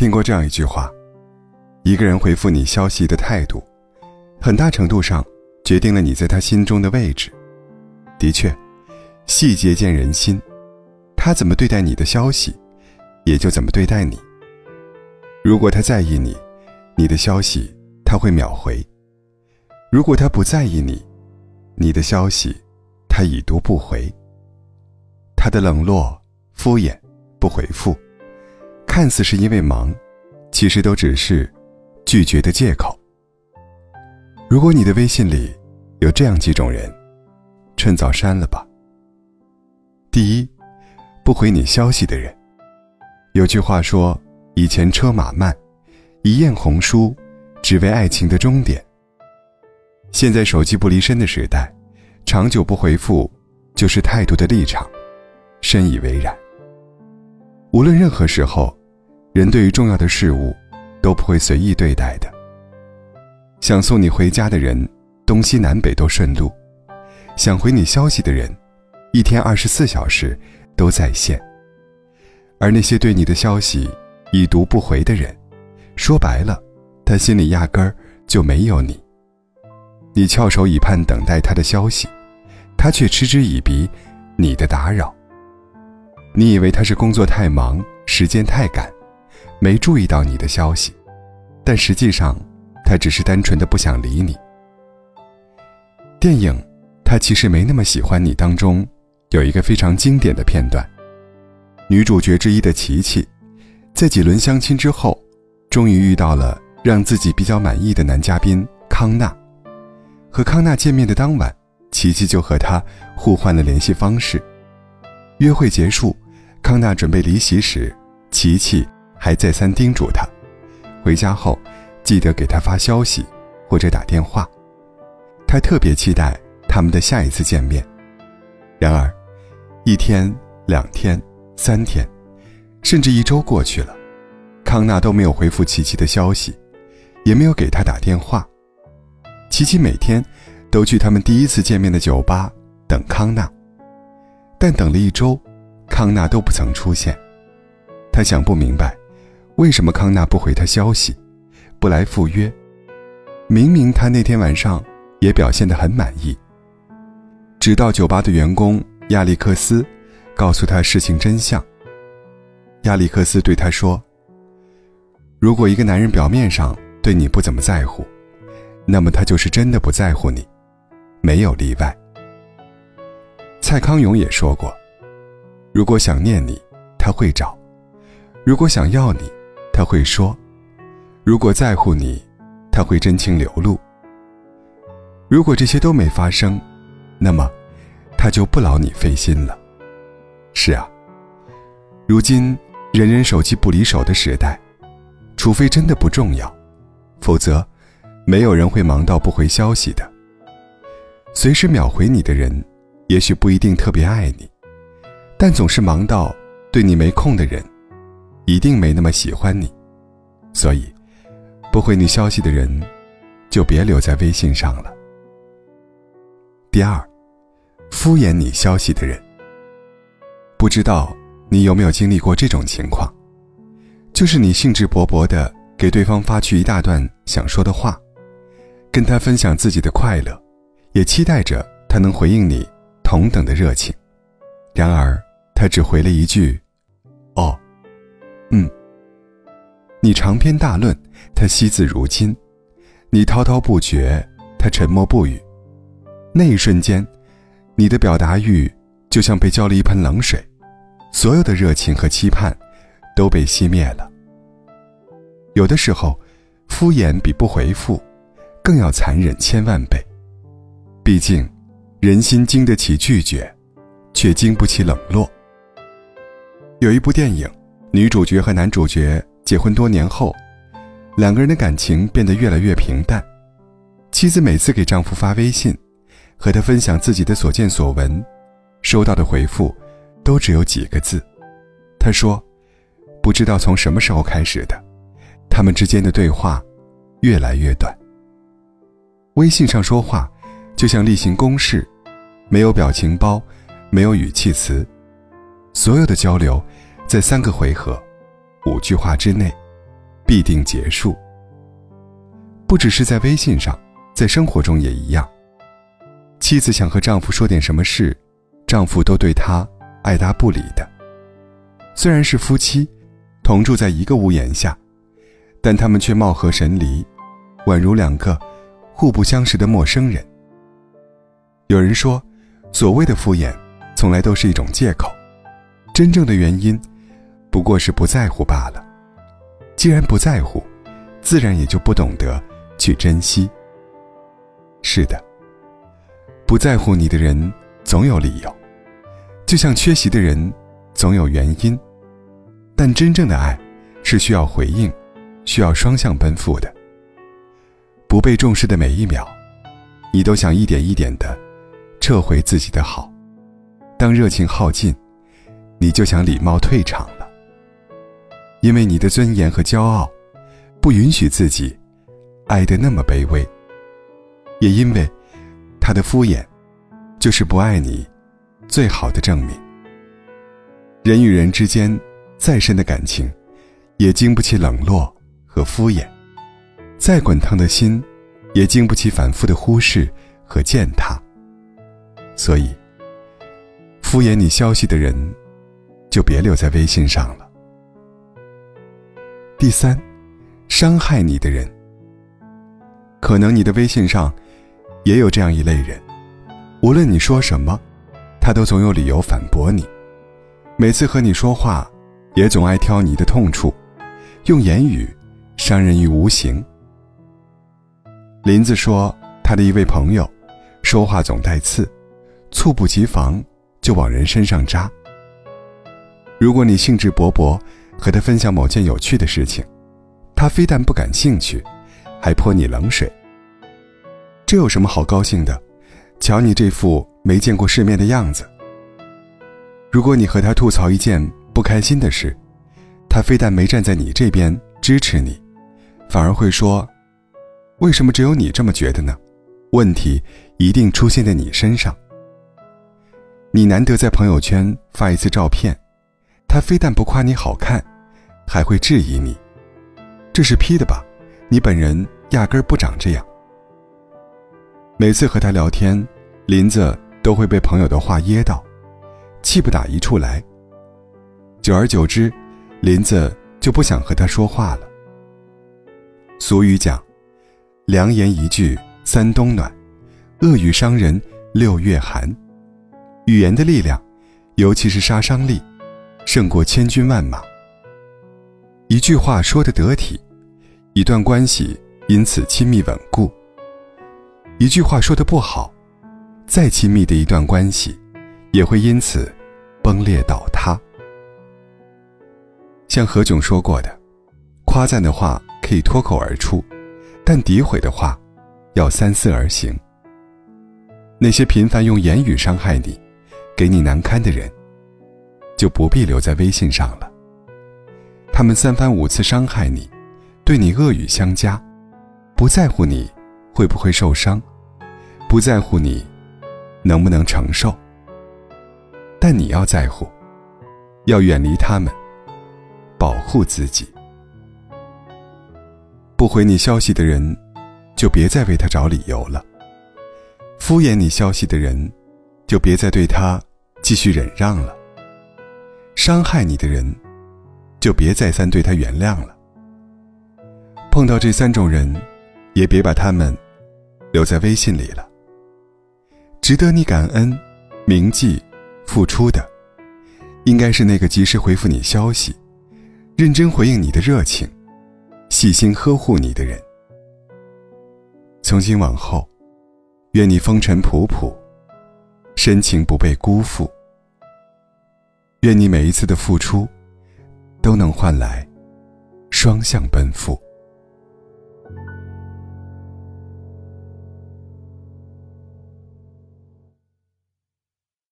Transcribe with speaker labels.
Speaker 1: 听过这样一句话：一个人回复你消息的态度，很大程度上决定了你在他心中的位置。的确，细节见人心，他怎么对待你的消息，也就怎么对待你。如果他在意你，你的消息他会秒回；如果他不在意你，你的消息他已读不回。他的冷落、敷衍、不回复，看似是因为忙，其实都只是拒绝的借口。如果你的微信里有这样几种人，趁早删了吧。第一，不回你消息的人。有句话说：“以前车马慢，一雁红书，只为爱情的终点。”现在手机不离身的时代，长久不回复，就是态度的立场。深以为然。无论任何时候，人对于重要的事物，都不会随意对待的。想送你回家的人，东西南北都顺路；想回你消息的人，一天二十四小时都在线。而那些对你的消息已读不回的人，说白了，他心里压根儿就没有你。你翘首以盼等待他的消息，他却嗤之以鼻你的打扰。你以为他是工作太忙，时间太赶，没注意到你的消息，但实际上，他只是单纯的不想理你。电影《他其实没那么喜欢你》当中，有一个非常经典的片段。女主角之一的琪琪，在几轮相亲之后，终于遇到了让自己比较满意的男嘉宾康纳。和康纳见面的当晚，琪琪就和他互换了联系方式。约会结束，康纳准备离席时，琪琪还再三叮嘱他，回家后记得给他发消息或者打电话。他特别期待他们的下一次见面。然而，一天、两天、三天，甚至一周过去了，康纳都没有回复琪琪的消息，也没有给他打电话。琪琪每天都去他们第一次见面的酒吧等康纳。但等了一周，康纳都不曾出现。他想不明白，为什么康纳不回他消息，不来赴约？明明他那天晚上也表现得很满意。直到酒吧的员工亚历克斯告诉他事情真相。亚历克斯对他说：“如果一个男人表面上对你不怎么在乎，那么他就是真的不在乎你，没有例外。”蔡康永也说过：“如果想念你，他会找；如果想要你，他会说；如果在乎你，他会真情流露。如果这些都没发生，那么他就不劳你费心了。”是啊，如今人人手机不离手的时代，除非真的不重要，否则没有人会忙到不回消息的。随时秒回你的人。也许不一定特别爱你，但总是忙到对你没空的人，一定没那么喜欢你。所以，不回你消息的人，就别留在微信上了。第二，敷衍你消息的人，不知道你有没有经历过这种情况，就是你兴致勃勃的给对方发去一大段想说的话，跟他分享自己的快乐，也期待着他能回应你。同等的热情，然而他只回了一句：“哦，嗯。”你长篇大论，他惜字如金；你滔滔不绝，他沉默不语。那一瞬间，你的表达欲就像被浇了一盆冷水，所有的热情和期盼都被熄灭了。有的时候，敷衍比不回复更要残忍千万倍，毕竟。人心经得起拒绝，却经不起冷落。有一部电影，女主角和男主角结婚多年后，两个人的感情变得越来越平淡。妻子每次给丈夫发微信，和他分享自己的所见所闻，收到的回复都只有几个字。她说：“不知道从什么时候开始的，他们之间的对话越来越短。微信上说话。”就像例行公事，没有表情包，没有语气词，所有的交流，在三个回合、五句话之内，必定结束。不只是在微信上，在生活中也一样。妻子想和丈夫说点什么事，丈夫都对她爱答不理的。虽然是夫妻，同住在一个屋檐下，但他们却貌合神离，宛如两个互不相识的陌生人。有人说，所谓的敷衍，从来都是一种借口，真正的原因，不过是不在乎罢了。既然不在乎，自然也就不懂得。去珍惜。是的，不在乎你的人总有理由，就像缺席的人总有原因。但真正的爱是需要回应，需要双向奔赴的。不被重视的每一秒，你都想一点一点的撤回自己的好。当热情耗尽，你就想礼貌退场，因为你的尊严和骄傲不允许自己。爱的那么卑微，也因为他的敷衍，就是不爱你最好的证明。人与人之间再深的感情，也经不起冷落和敷衍；再滚烫的心，也经不起反复的忽视和践踏。所以，敷衍你消息的人，就别留在微信上了。第三，伤害你的人。可能你的微信上，也有这样一类人，无论你说什么，他都总有理由反驳你。每次和你说话，也总爱挑你的痛处，用言语伤人于无形。林子说，他的一位朋友，说话总带刺，猝不及防就往人身上扎。如果你兴致勃勃和他分享某件有趣的事情，他非但不感兴趣。还泼你冷水，这有什么好高兴的？瞧你这副没见过世面的样子。如果你和他吐槽一件不开心的事，他非但没站在你这边支持你，反而会说：“为什么只有你这么觉得呢？问题一定出现在你身上。”你难得在朋友圈发一次照片，他非但不夸你好看，还会质疑你：“这是 P 的吧？”你本人压根儿不长这样。每次和他聊天，林子都会被朋友的话噎到，气不打一处来。久而久之，林子就不想和他说话了。俗语讲：“良言一句三冬暖，恶语伤人六月寒。”语言的力量，尤其是杀伤力，胜过千军万马。一句话说的得体。一段关系因此亲密稳固。一句话说的不好，再亲密的一段关系，也会因此崩裂倒塌。像何炅说过的：“夸赞的话可以脱口而出，但诋毁的话要三思而行。”那些频繁用言语伤害你、给你难堪的人，就不必留在微信上了。他们三番五次伤害你。对你恶语相加，不在乎你会不会受伤，不在乎你能不能承受，但你要在乎，要远离他们，保护自己。不回你消息的人，就别再为他找理由了；敷衍你消息的人，就别再对他继续忍让了；伤害你的人，就别再三对他原谅了。碰到这三种人，也别把他们留在微信里了。值得你感恩、铭记、付出的，应该是那个及时回复你消息、认真回应你的热情、细心呵护你的人。从今往后，愿你风尘仆仆，深情不被辜负。愿你每一次的付出，都能换来双向奔赴。